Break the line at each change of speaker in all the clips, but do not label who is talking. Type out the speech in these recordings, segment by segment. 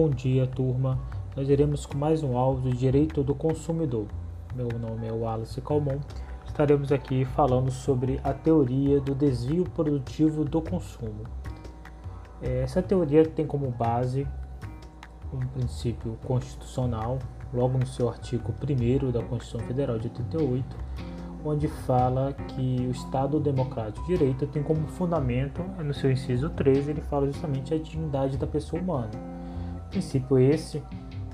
Bom dia, turma. Nós iremos com mais um áudio Direito do Consumidor. Meu nome é Wallace Calmon. Estaremos aqui falando sobre a teoria do desvio produtivo do consumo. É, essa teoria tem como base um princípio constitucional, logo no seu artigo 1 da Constituição Federal de 88, onde fala que o Estado Democrático de Direito tem como fundamento, no seu inciso 13, ele fala justamente a dignidade da pessoa humana princípio esse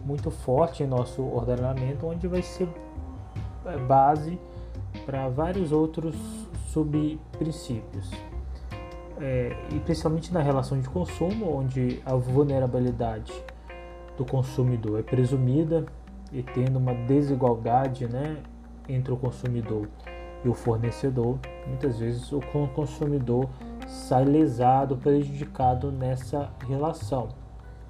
muito forte em nosso ordenamento, onde vai ser é, base para vários outros subprincípios. É, e principalmente na relação de consumo, onde a vulnerabilidade do consumidor é presumida e tendo uma desigualdade né, entre o consumidor e o fornecedor, muitas vezes o consumidor sai lesado, prejudicado nessa relação.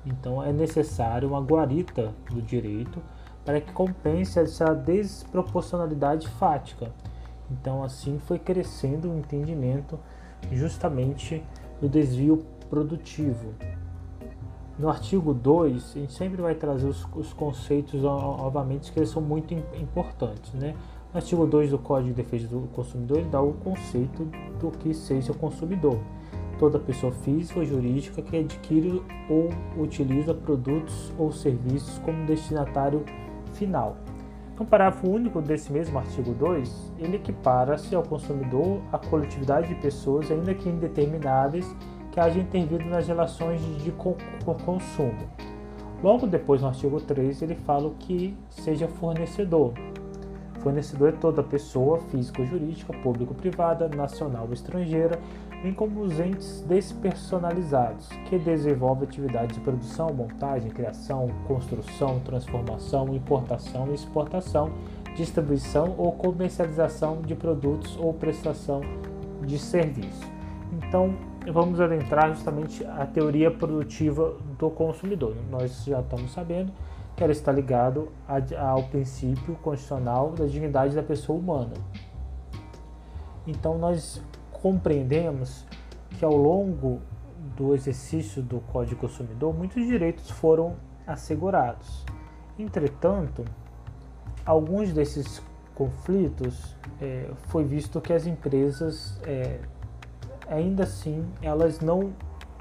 Então é necessário uma guarita do direito para que compense essa desproporcionalidade fática. Então assim foi crescendo o entendimento justamente do desvio produtivo. No artigo 2, a gente sempre vai trazer os, os conceitos novamente que eles são muito importantes. Né? No artigo 2 do Código de Defesa do Consumidor, ele dá o conceito do que seja o consumidor toda pessoa física ou jurídica que adquire ou utiliza produtos ou serviços como destinatário final. No parágrafo único desse mesmo artigo 2, ele equipara-se ao consumidor a coletividade de pessoas, ainda que indetermináveis, que haja intervido nas relações de consumo. Logo depois, no artigo 3, ele fala que seja fornecedor. Fornecedor é toda pessoa, física ou jurídica, público ou privada, nacional ou estrangeira, bem como os entes despersonalizados, que desenvolvem atividades de produção, montagem, criação, construção, transformação, importação e exportação, distribuição ou comercialização de produtos ou prestação de serviço. Então, vamos adentrar justamente a teoria produtiva do consumidor. Nós já estamos sabendo que ela está ligado ao princípio constitucional da dignidade da pessoa humana. Então, nós compreendemos que ao longo do exercício do Código Consumidor, muitos direitos foram assegurados. Entretanto, alguns desses conflitos é, foi visto que as empresas é, ainda assim elas não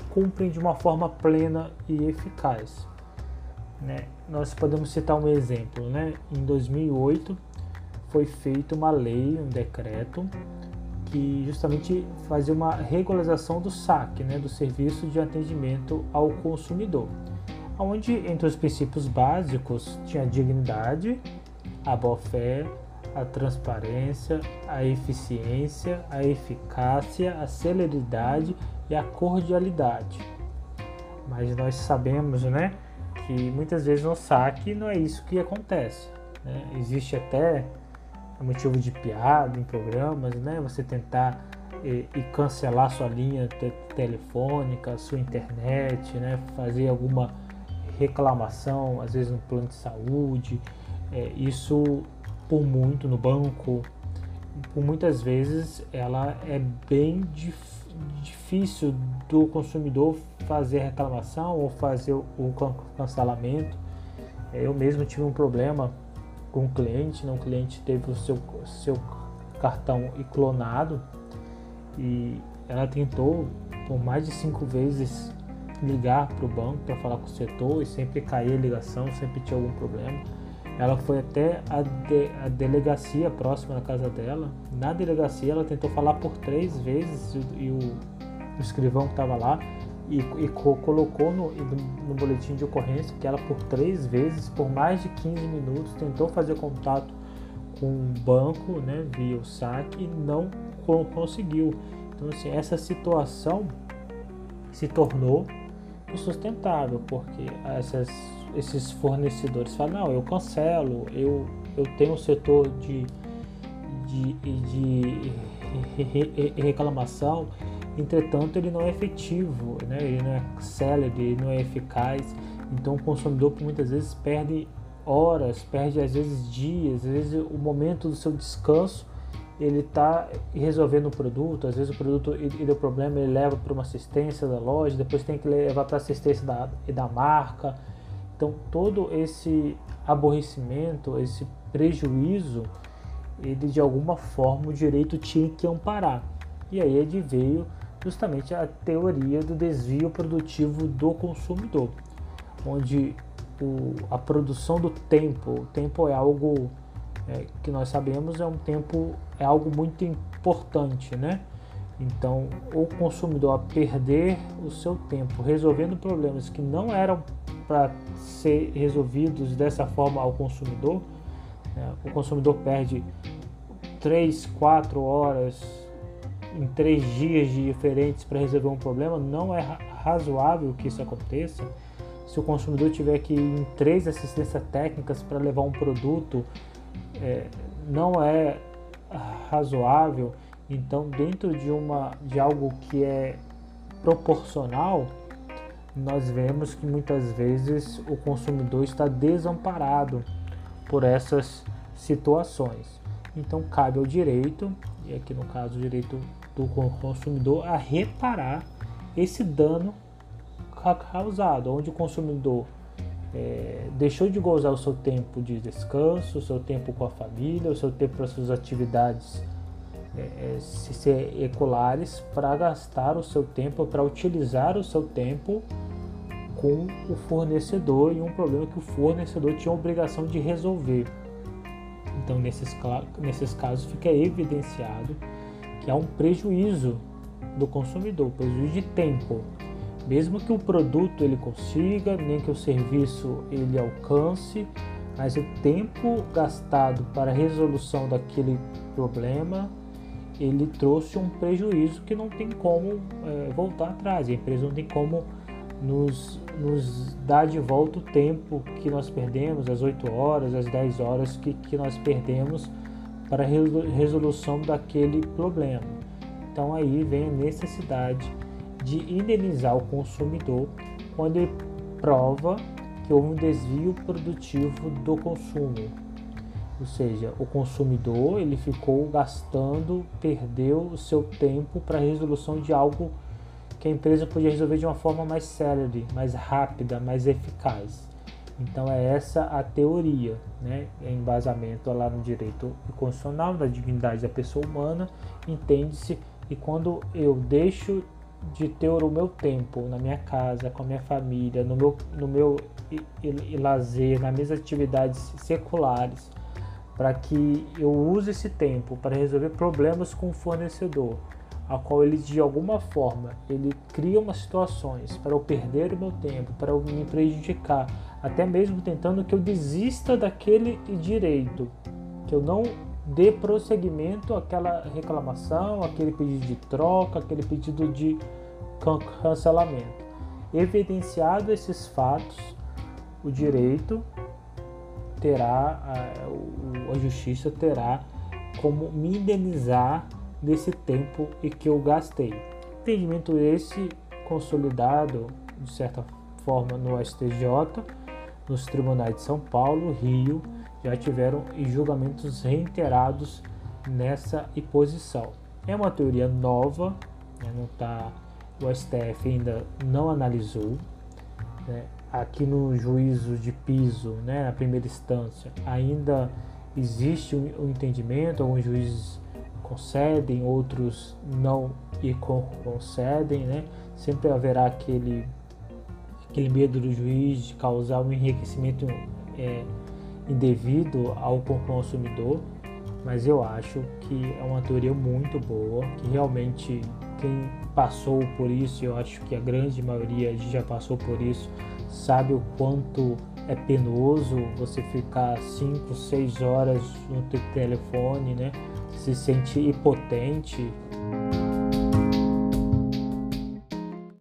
cumprem de uma forma plena e eficaz. Né? Nós podemos citar um exemplo, né? Em 2008 foi feita uma lei, um decreto que justamente fazia uma regularização do SAC, né, do Serviço de Atendimento ao Consumidor, onde entre os princípios básicos tinha a dignidade, a boa-fé, a transparência, a eficiência, a eficácia, a celeridade e a cordialidade. Mas nós sabemos, né, que muitas vezes no SAC não é isso que acontece. Né? Existe até é motivo de piada em programas, né? Você tentar e, e cancelar sua linha te telefônica, sua internet, né? Fazer alguma reclamação, às vezes no plano de saúde, é, isso por muito no banco, por muitas vezes ela é bem dif difícil do consumidor fazer a reclamação ou fazer o cancelamento. É, eu mesmo tive um problema com o cliente, né? o cliente teve o seu, seu cartão clonado e ela tentou por mais de cinco vezes ligar para o banco para falar com o setor e sempre caía a ligação, sempre tinha algum problema. Ela foi até a, de, a delegacia próxima da casa dela. Na delegacia ela tentou falar por três vezes e, e o escrivão que estava lá e, e co colocou no, no, boletim de ocorrência que ela por três vezes, por mais de 15 minutos, tentou fazer contato com o banco, né, via o saque e não co conseguiu. Então, assim, essa situação se tornou insustentável, porque essas, esses fornecedores falam, não, eu cancelo, eu, eu tenho um setor de, de, de reclamação, Entretanto, ele não é efetivo, né? ele não é célere, ele não é eficaz. Então, o consumidor muitas vezes perde horas, perde às vezes dias, às vezes o momento do seu descanso ele está resolvendo o produto, às vezes o produto ele deu problema, ele leva para uma assistência da loja, depois tem que levar para assistência da, da marca. Então todo esse aborrecimento, esse prejuízo, ele de alguma forma o direito tinha que amparar. E aí ele veio justamente a teoria do desvio produtivo do consumidor, onde o, a produção do tempo, o tempo é algo é, que nós sabemos é um tempo é algo muito importante, né? Então, o consumidor a perder o seu tempo resolvendo problemas que não eram para ser resolvidos dessa forma ao consumidor, né? o consumidor perde 3, 4 horas em três dias diferentes para resolver um problema, não é razoável que isso aconteça. Se o consumidor tiver que ir em três assistências técnicas para levar um produto, é, não é razoável. Então, dentro de uma de algo que é proporcional, nós vemos que muitas vezes o consumidor está desamparado por essas situações. Então cabe ao direito, e aqui no caso o direito do consumidor, a reparar esse dano causado, onde o consumidor é, deixou de gozar o seu tempo de descanso, o seu tempo com a família, o seu tempo para suas atividades é, é, ecolares, para gastar o seu tempo, para utilizar o seu tempo com o fornecedor e um problema que o fornecedor tinha a obrigação de resolver. Então, nesses, nesses casos, fica evidenciado que há um prejuízo do consumidor, prejuízo de tempo. Mesmo que o produto ele consiga, nem que o serviço ele alcance, mas o tempo gastado para a resolução daquele problema ele trouxe um prejuízo que não tem como é, voltar atrás. A empresa não tem como nos, nos dá de volta o tempo que nós perdemos, as 8 horas, as 10 horas que, que nós perdemos para a resolução daquele problema. Então aí vem a necessidade de indenizar o consumidor quando ele prova que houve um desvio produtivo do consumo. Ou seja, o consumidor ele ficou gastando, perdeu o seu tempo para a resolução de algo que a empresa podia resolver de uma forma mais célere, mais rápida, mais eficaz. Então é essa a teoria, né? É embasamento lá no direito constitucional, na dignidade da pessoa humana, entende-se que quando eu deixo de ter o meu tempo na minha casa, com a minha família, no meu, no meu e, e, e lazer, nas minhas atividades seculares, para que eu use esse tempo para resolver problemas com o fornecedor, a qual ele de alguma forma ele cria umas situações para eu perder o meu tempo, para eu me prejudicar, até mesmo tentando que eu desista daquele direito, que eu não dê prosseguimento àquela reclamação, aquele pedido de troca, aquele pedido de cancelamento. Evidenciado esses fatos, o direito terá, a, a justiça terá como me indenizar desse tempo e que eu gastei. Entendimento esse consolidado, de certa forma, no STJ, nos tribunais de São Paulo, Rio, já tiveram julgamentos reiterados nessa imposição. É uma teoria nova, né, não tá, o STF ainda não analisou. Né, aqui no juízo de piso, né, na primeira instância, ainda existe um, um entendimento, alguns juízes concedem, outros não e concedem, né? Sempre haverá aquele aquele medo do juiz de causar um enriquecimento é, indevido ao consumidor, mas eu acho que é uma teoria muito boa, que realmente quem passou por isso, eu acho que a grande maioria já passou por isso, sabe o quanto é penoso você ficar 5, 6 horas no telefone, né? Se sente impotente,